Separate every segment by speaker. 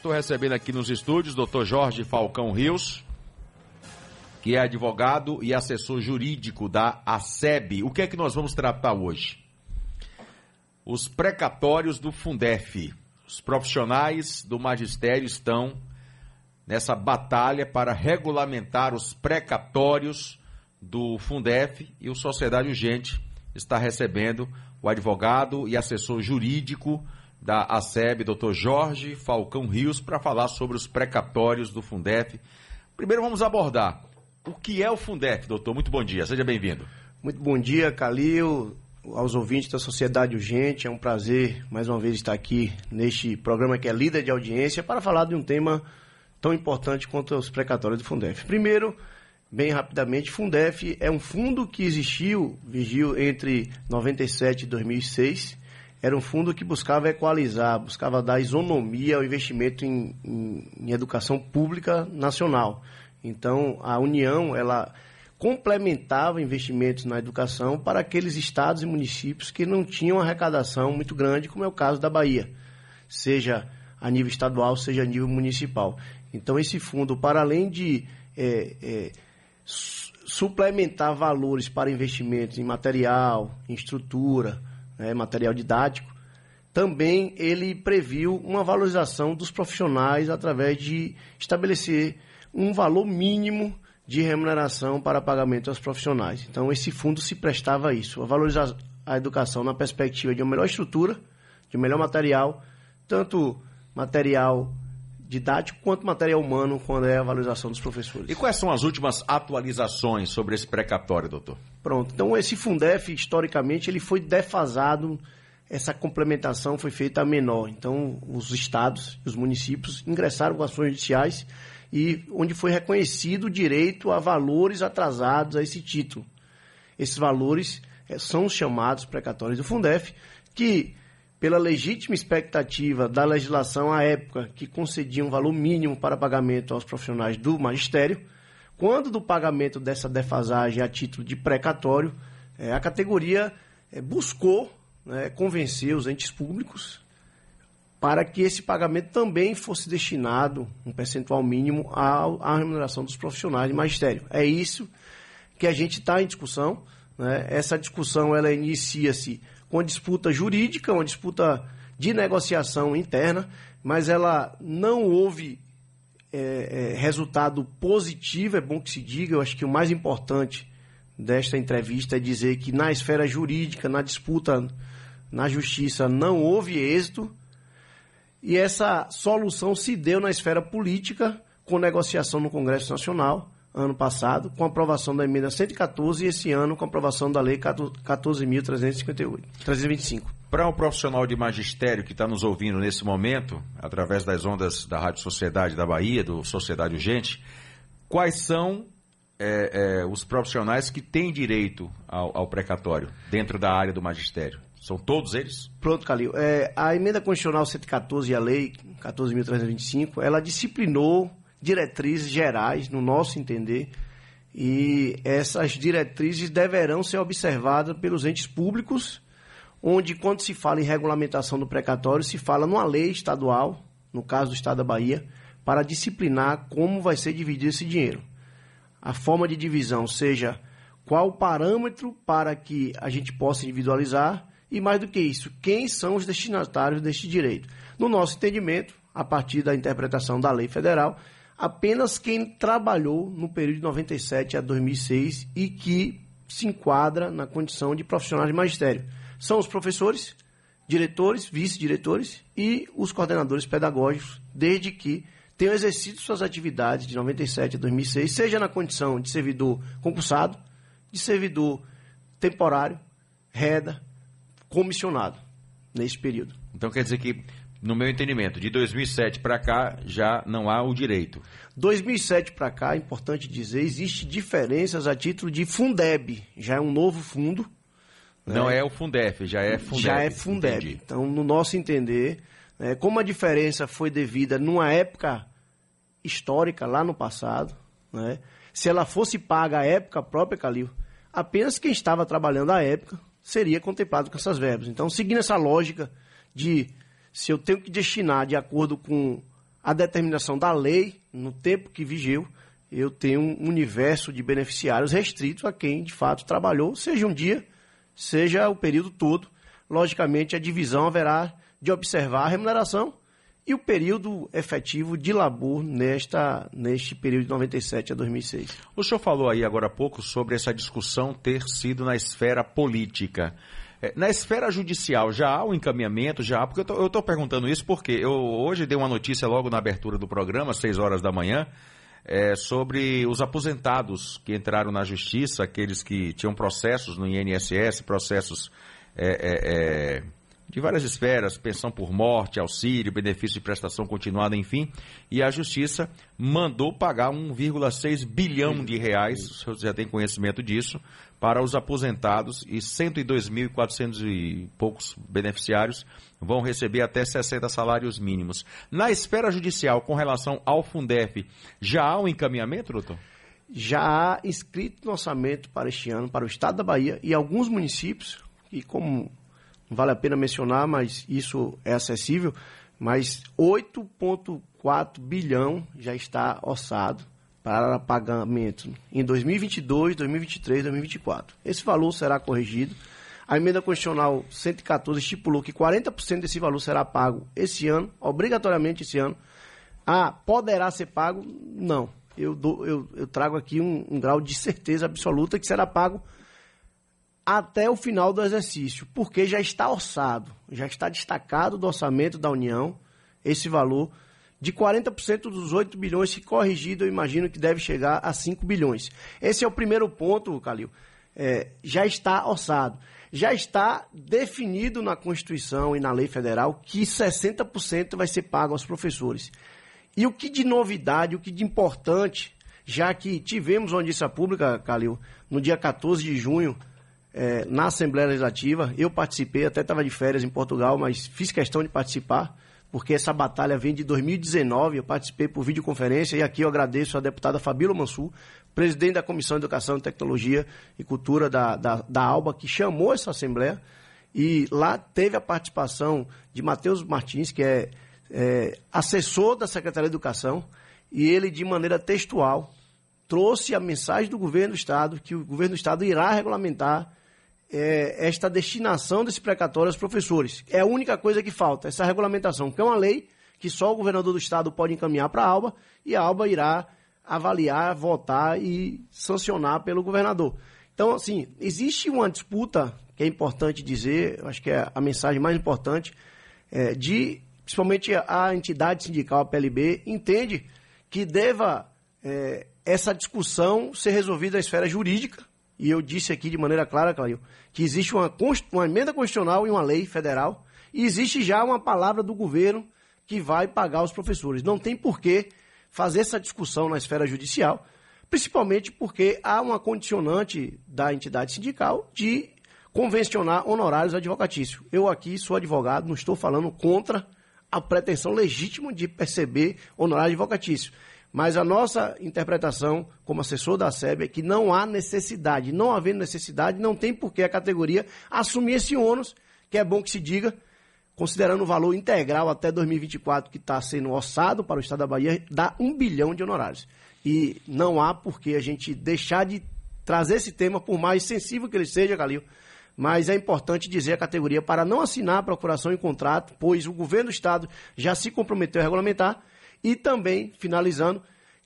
Speaker 1: estou recebendo aqui nos estúdios o Dr. Jorge Falcão Rios, que é advogado e assessor jurídico da ASEB. O que é que nós vamos tratar hoje? Os precatórios do Fundef. Os profissionais do magistério estão nessa batalha para regulamentar os precatórios do Fundef e o Sociedade Urgente está recebendo o advogado e assessor jurídico da ASEB, Dr. Jorge Falcão Rios, para falar sobre os precatórios do Fundef. Primeiro vamos abordar o que é o Fundef, doutor. Muito bom dia, seja bem-vindo.
Speaker 2: Muito bom dia, Calil, aos ouvintes da Sociedade Urgente. É um prazer, mais uma vez, estar aqui neste programa que é líder de audiência para falar de um tema tão importante quanto os precatórios do Fundef. Primeiro, bem rapidamente, Fundef é um fundo que existiu, vigiu entre 97 e 2006. Era um fundo que buscava equalizar, buscava dar isonomia ao investimento em, em, em educação pública nacional. Então, a União, ela complementava investimentos na educação para aqueles estados e municípios que não tinham arrecadação muito grande, como é o caso da Bahia, seja a nível estadual, seja a nível municipal. Então, esse fundo, para além de é, é, suplementar valores para investimentos em material, em estrutura, né, material didático, também ele previu uma valorização dos profissionais através de estabelecer um valor mínimo de remuneração para pagamento aos profissionais. Então, esse fundo se prestava a isso, a valorizar a educação na perspectiva de uma melhor estrutura, de um melhor material, tanto material didático quanto material humano quando é a valorização dos professores.
Speaker 1: E quais são as últimas atualizações sobre esse precatório, doutor?
Speaker 2: Pronto. Então esse Fundef, historicamente, ele foi defasado, essa complementação foi feita menor. Então os estados e os municípios ingressaram com ações judiciais e onde foi reconhecido o direito a valores atrasados a esse título. Esses valores é, são os chamados precatórios do Fundef, que pela legítima expectativa da legislação à época, que concedia um valor mínimo para pagamento aos profissionais do magistério, quando do pagamento dessa defasagem a título de precatório, é, a categoria é, buscou né, convencer os entes públicos para que esse pagamento também fosse destinado, um percentual mínimo, à, à remuneração dos profissionais de magistério. É isso que a gente está em discussão. Né? Essa discussão ela inicia-se com disputa jurídica, uma disputa de negociação interna, mas ela não houve é, é, resultado positivo, é bom que se diga. Eu acho que o mais importante desta entrevista é dizer que na esfera jurídica, na disputa na justiça, não houve êxito. E essa solução se deu na esfera política, com negociação no Congresso Nacional ano passado, com aprovação da emenda 114 e esse ano com aprovação da lei 14.325.
Speaker 1: Para um profissional de magistério que está nos ouvindo nesse momento, através das ondas da Rádio Sociedade da Bahia, do Sociedade Urgente, quais são é, é, os profissionais que têm direito ao, ao, precatório dentro da área do magistério? São todos eles?
Speaker 2: Pronto, Calil. É, a emenda constitucional 114 e a lei 14.325, ela disciplinou diretrizes gerais, no nosso entender, e essas diretrizes deverão ser observadas pelos entes públicos, onde, quando se fala em regulamentação do precatório, se fala numa lei estadual, no caso do Estado da Bahia, para disciplinar como vai ser dividido esse dinheiro. A forma de divisão, seja qual o parâmetro para que a gente possa individualizar e, mais do que isso, quem são os destinatários deste direito. No nosso entendimento, a partir da interpretação da lei federal, apenas quem trabalhou no período de 97 a 2006 e que se enquadra na condição de profissional de magistério. São os professores, diretores, vice-diretores e os coordenadores pedagógicos, desde que tenham exercido suas atividades de 97 a 2006, seja na condição de servidor concursado, de servidor temporário, reda, comissionado, nesse período.
Speaker 1: Então quer dizer que no meu entendimento, de 2007 para cá já não há o direito.
Speaker 2: 2007 para cá, é importante dizer, existe diferenças a título de Fundeb, já é um novo fundo.
Speaker 1: Né? Não é o Fundef, já é Fundeb.
Speaker 2: Já é Fundeb. Entendi. Então, no nosso entender, né, como a diferença foi devida numa época histórica lá no passado, né, se ela fosse paga à época própria, Calil, apenas quem estava trabalhando à época seria contemplado com essas verbas. Então, seguindo essa lógica de se eu tenho que destinar de acordo com a determinação da lei, no tempo que vigiu, eu tenho um universo de beneficiários restritos a quem de fato trabalhou, seja um dia, seja o período todo. Logicamente, a divisão haverá de observar a remuneração e o período efetivo de labor nesta, neste período de 97 a 2006.
Speaker 1: O senhor falou aí agora há pouco sobre essa discussão ter sido na esfera política. É, na esfera judicial já há um encaminhamento, já há, porque eu estou perguntando isso porque eu hoje dei uma notícia logo na abertura do programa, às 6 horas da manhã, é, sobre os aposentados que entraram na justiça, aqueles que tinham processos no INSS, processos é, é, é de várias esferas, pensão por morte, auxílio, benefício de prestação continuada, enfim, e a Justiça mandou pagar 1,6 bilhão de reais, o senhor já tem conhecimento disso, para os aposentados e 102.400 e poucos beneficiários vão receber até 60 salários mínimos. Na esfera judicial, com relação ao Fundef, já há um encaminhamento, doutor?
Speaker 2: Já há inscrito no orçamento para este ano para o Estado da Bahia e alguns municípios, e como vale a pena mencionar, mas isso é acessível, mas 8,4 bilhão já está orçado para pagamento em 2022, 2023, 2024. Esse valor será corrigido. A emenda constitucional 114 estipulou que 40% desse valor será pago esse ano, obrigatoriamente esse ano. Ah, poderá ser pago? Não. Eu, dou, eu, eu trago aqui um, um grau de certeza absoluta que será pago até o final do exercício, porque já está orçado, já está destacado do orçamento da União esse valor de 40% dos 8 bilhões, se corrigido, eu imagino que deve chegar a 5 bilhões. Esse é o primeiro ponto, Calil. É, já está orçado. Já está definido na Constituição e na lei federal que 60% vai ser pago aos professores. E o que de novidade, o que de importante, já que tivemos uma audiência pública, Calil, no dia 14 de junho, é, na Assembleia Legislativa. Eu participei, até estava de férias em Portugal, mas fiz questão de participar, porque essa batalha vem de 2019. Eu participei por videoconferência e aqui eu agradeço a deputada Fabíola Mansur, presidente da Comissão de Educação, Tecnologia e Cultura da, da, da ALBA, que chamou essa Assembleia. E lá teve a participação de Matheus Martins, que é, é assessor da Secretaria de Educação, e ele, de maneira textual, trouxe a mensagem do governo do Estado que o governo do Estado irá regulamentar é, esta destinação desse precatório aos professores. É a única coisa que falta, essa regulamentação, que é uma lei que só o governador do estado pode encaminhar para a ALBA e a ALBA irá avaliar, votar e sancionar pelo governador. Então, assim, existe uma disputa que é importante dizer, acho que é a mensagem mais importante, é, de principalmente a entidade sindical, a PLB, entende que deva é, essa discussão ser resolvida na esfera jurídica, e eu disse aqui de maneira clara, Claudio, que existe uma, uma emenda constitucional e uma lei federal, e existe já uma palavra do governo que vai pagar os professores. Não tem por que fazer essa discussão na esfera judicial, principalmente porque há uma condicionante da entidade sindical de convencionar honorários advocatícios. Eu aqui sou advogado, não estou falando contra a pretensão legítima de perceber honorário advocatício. Mas a nossa interpretação, como assessor da SEB, é que não há necessidade. Não havendo necessidade, não tem por que a categoria assumir esse ônus, que é bom que se diga, considerando o valor integral até 2024 que está sendo orçado para o Estado da Bahia, dá um bilhão de honorários. E não há por que a gente deixar de trazer esse tema, por mais sensível que ele seja, Galil, mas é importante dizer a categoria para não assinar a procuração em contrato, pois o governo do Estado já se comprometeu a regulamentar, e também, finalizando,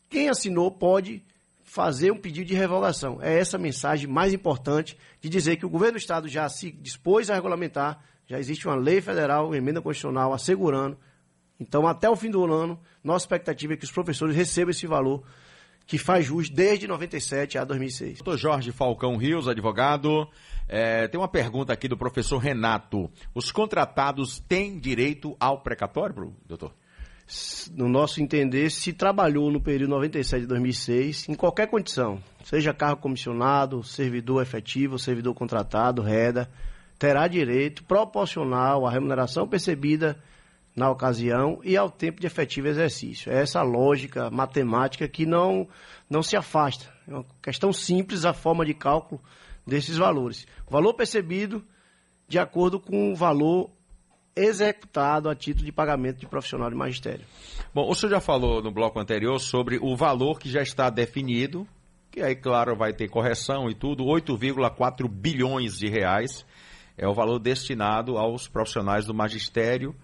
Speaker 2: quem assinou pode fazer um pedido de revogação. É essa a mensagem mais importante de dizer que o governo do Estado já se dispôs a regulamentar, já existe uma lei federal, uma emenda constitucional assegurando. Então, até o fim do ano, nossa expectativa é que os professores recebam esse valor que faz jus desde 97 a 2006.
Speaker 1: Doutor Jorge Falcão Rios, advogado. É, tem uma pergunta aqui do professor Renato. Os contratados têm direito ao precatório, doutor?
Speaker 2: No nosso entender, se trabalhou no período 97 de 2006, em qualquer condição, seja cargo comissionado, servidor efetivo, servidor contratado, reda, terá direito proporcional à remuneração percebida na ocasião e ao tempo de efetivo exercício. É essa lógica matemática que não, não se afasta. É uma questão simples a forma de cálculo desses valores. Valor percebido de acordo com o valor executado a título de pagamento de profissional de magistério.
Speaker 1: Bom, o senhor já falou no bloco anterior sobre o valor que já está definido, que aí, claro, vai ter correção e tudo, 8,4 bilhões de reais é o valor destinado aos profissionais do magistério,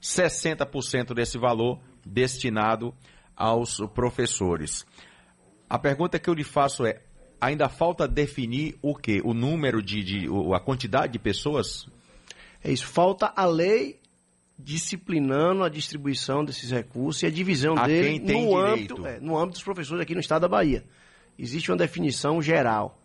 Speaker 1: 60% desse valor destinado aos professores. A pergunta que eu lhe faço é: ainda falta definir o que? O número de, de, a quantidade de pessoas?
Speaker 2: É isso. Falta a lei disciplinando a distribuição desses recursos e a divisão
Speaker 1: a
Speaker 2: dele
Speaker 1: no
Speaker 2: âmbito, é, no âmbito dos professores aqui no estado da Bahia. Existe uma definição geral.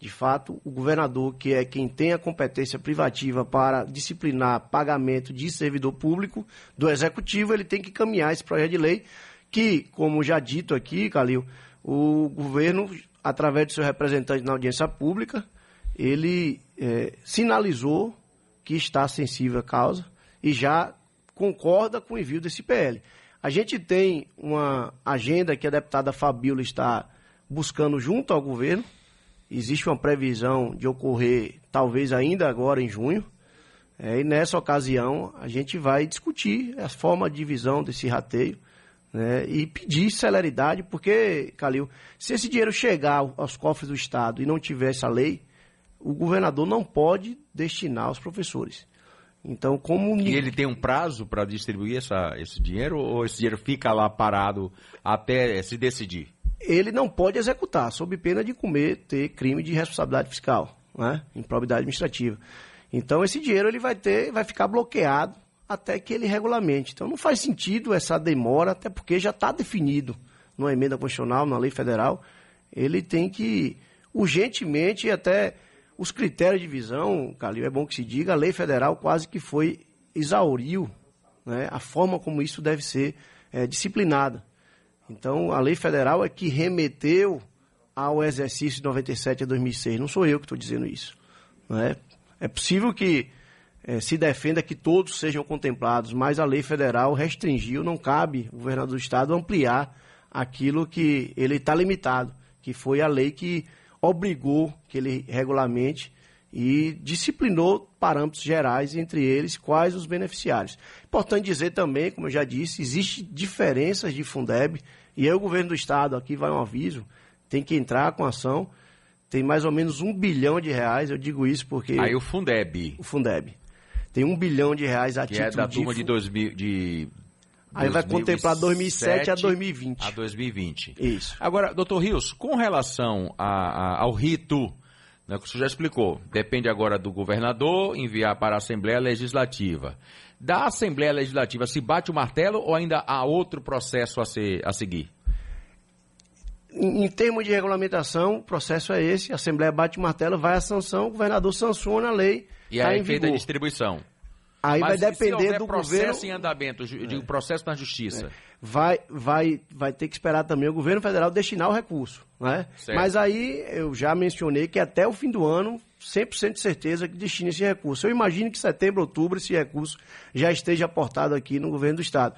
Speaker 2: De fato, o governador, que é quem tem a competência privativa para disciplinar pagamento de servidor público do executivo, ele tem que caminhar esse projeto de lei que, como já dito aqui, Calil, o governo, através do seu representante na audiência pública, ele é, sinalizou que está sensível à causa e já concorda com o envio desse PL. A gente tem uma agenda que a deputada Fabíola está buscando junto ao governo. Existe uma previsão de ocorrer, talvez ainda agora em junho. É, e nessa ocasião a gente vai discutir a forma de divisão desse rateio né, e pedir celeridade, porque, Calil, se esse dinheiro chegar aos cofres do Estado e não tiver essa lei, o governador não pode destinar aos professores. Então, como.
Speaker 1: E ele tem um prazo para distribuir essa, esse dinheiro ou esse dinheiro fica lá parado até se decidir?
Speaker 2: Ele não pode executar, sob pena de cometer crime de responsabilidade fiscal, né? improbidade administrativa. Então, esse dinheiro ele vai ter, vai ficar bloqueado até que ele regulamente. Então, não faz sentido essa demora, até porque já está definido numa emenda constitucional, na lei federal. Ele tem que urgentemente até os critérios de visão, Calil, é bom que se diga, a lei federal quase que foi exauriu né, a forma como isso deve ser é, disciplinada. Então, a lei federal é que remeteu ao exercício de 97 a 2006. Não sou eu que estou dizendo isso. É? é possível que é, se defenda que todos sejam contemplados, mas a lei federal restringiu, não cabe o governador do estado ampliar aquilo que ele está limitado, que foi a lei que obrigou que ele regulamente e disciplinou parâmetros gerais, entre eles quais os beneficiários. Importante dizer também, como eu já disse, existem diferenças de Fundeb, e aí o governo do estado, aqui vai um aviso, tem que entrar com ação, tem mais ou menos um bilhão de reais, eu digo isso porque...
Speaker 1: Aí o Fundeb.
Speaker 2: O Fundeb. Tem um bilhão de reais a
Speaker 1: que
Speaker 2: título
Speaker 1: é da
Speaker 2: de...
Speaker 1: turma de, 2000, de
Speaker 2: Aí vai contemplar 2007 a 2020.
Speaker 1: A 2020.
Speaker 2: Isso.
Speaker 1: Agora, doutor Rios, com relação a, a, ao rito, né, que o senhor já explicou, depende agora do governador enviar para a Assembleia Legislativa. Da Assembleia Legislativa, se bate o martelo ou ainda há outro processo a, ser, a seguir?
Speaker 2: Em, em termos de regulamentação, o processo é esse, a Assembleia bate o martelo, vai à sanção, o governador sanciona a lei.
Speaker 1: E tá aí é feita a distribuição.
Speaker 2: Aí Mas vai depender do
Speaker 1: processo
Speaker 2: governo.
Speaker 1: processo em andamento, de é. processo na justiça. É.
Speaker 2: Vai, vai, vai ter que esperar também o governo federal destinar o recurso. Né? Mas aí eu já mencionei que até o fim do ano, 100% de certeza que destina esse recurso. Eu imagino que setembro, outubro, esse recurso já esteja aportado aqui no governo do Estado.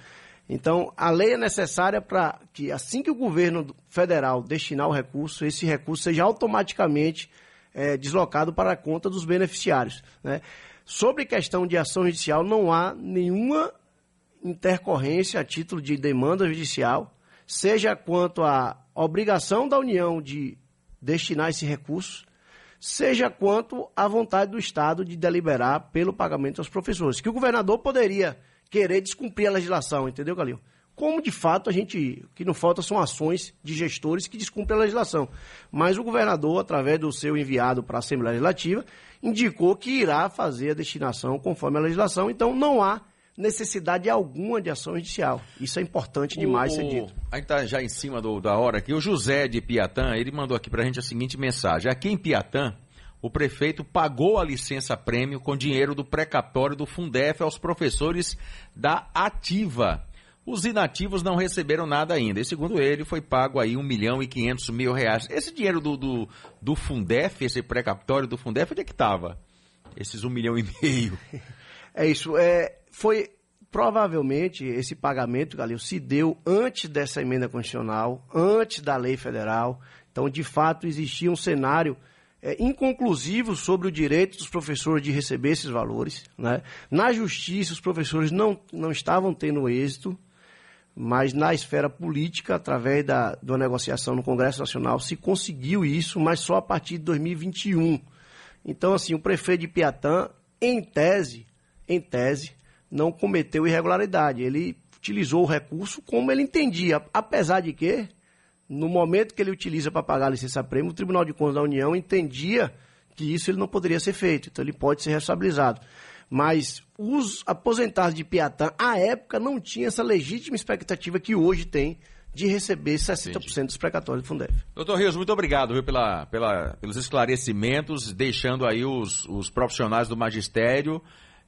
Speaker 2: Então, a lei é necessária para que, assim que o governo federal destinar o recurso, esse recurso seja automaticamente é, deslocado para a conta dos beneficiários. Né? Sobre questão de ação judicial, não há nenhuma intercorrência a título de demanda judicial, seja quanto à obrigação da União de destinar esse recurso, seja quanto à vontade do Estado de deliberar pelo pagamento aos professores. Que o governador poderia querer descumprir a legislação, entendeu, Calil? Como de fato a gente, o que não falta são ações de gestores que descumprem a legislação. Mas o governador, através do seu enviado para a Assembleia Legislativa, indicou que irá fazer a destinação conforme a legislação, então não há necessidade alguma de ação judicial. Isso é importante demais o, ser dito.
Speaker 1: A gente está já em cima do, da hora aqui. O José de Piatã, ele mandou aqui para a gente a seguinte mensagem. Aqui em Piatã, o prefeito pagou a licença prêmio com dinheiro do precatório do Fundef aos professores da Ativa. Os inativos não receberam nada ainda. E segundo ele, foi pago aí 1 milhão e 500 mil reais. Esse dinheiro do, do, do Fundef, esse precapitório do Fundef, onde é que estava? Esses 1 milhão e meio.
Speaker 2: É isso. É, foi provavelmente esse pagamento, Galil, se deu antes dessa emenda constitucional, antes da lei federal. Então, de fato, existia um cenário é, inconclusivo sobre o direito dos professores de receber esses valores. Né? Na justiça, os professores não, não estavam tendo êxito, mas na esfera política, através da, uma negociação no Congresso Nacional, se conseguiu isso, mas só a partir de 2021. Então, assim, o prefeito de Piatã, em tese, em tese, não cometeu irregularidade. Ele utilizou o recurso como ele entendia, apesar de que no momento que ele utiliza para pagar a licença-prêmio, o Tribunal de Contas da União entendia que isso ele não poderia ser feito, então ele pode ser responsabilizado. Mas os aposentados de Piatã, à época, não tinham essa legítima expectativa que hoje tem de receber 60% Entendi. dos precatórios do Fundef.
Speaker 1: Doutor Rios, muito obrigado viu, pela, pela, pelos esclarecimentos, deixando aí os, os profissionais do magistério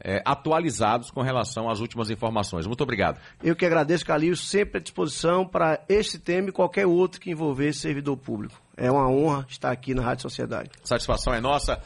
Speaker 1: é, atualizados com relação às últimas informações. Muito obrigado.
Speaker 2: Eu que agradeço, Calil, sempre à disposição para este tema e qualquer outro que envolver servidor público. É uma honra estar aqui na Rádio Sociedade.
Speaker 1: Satisfação é nossa.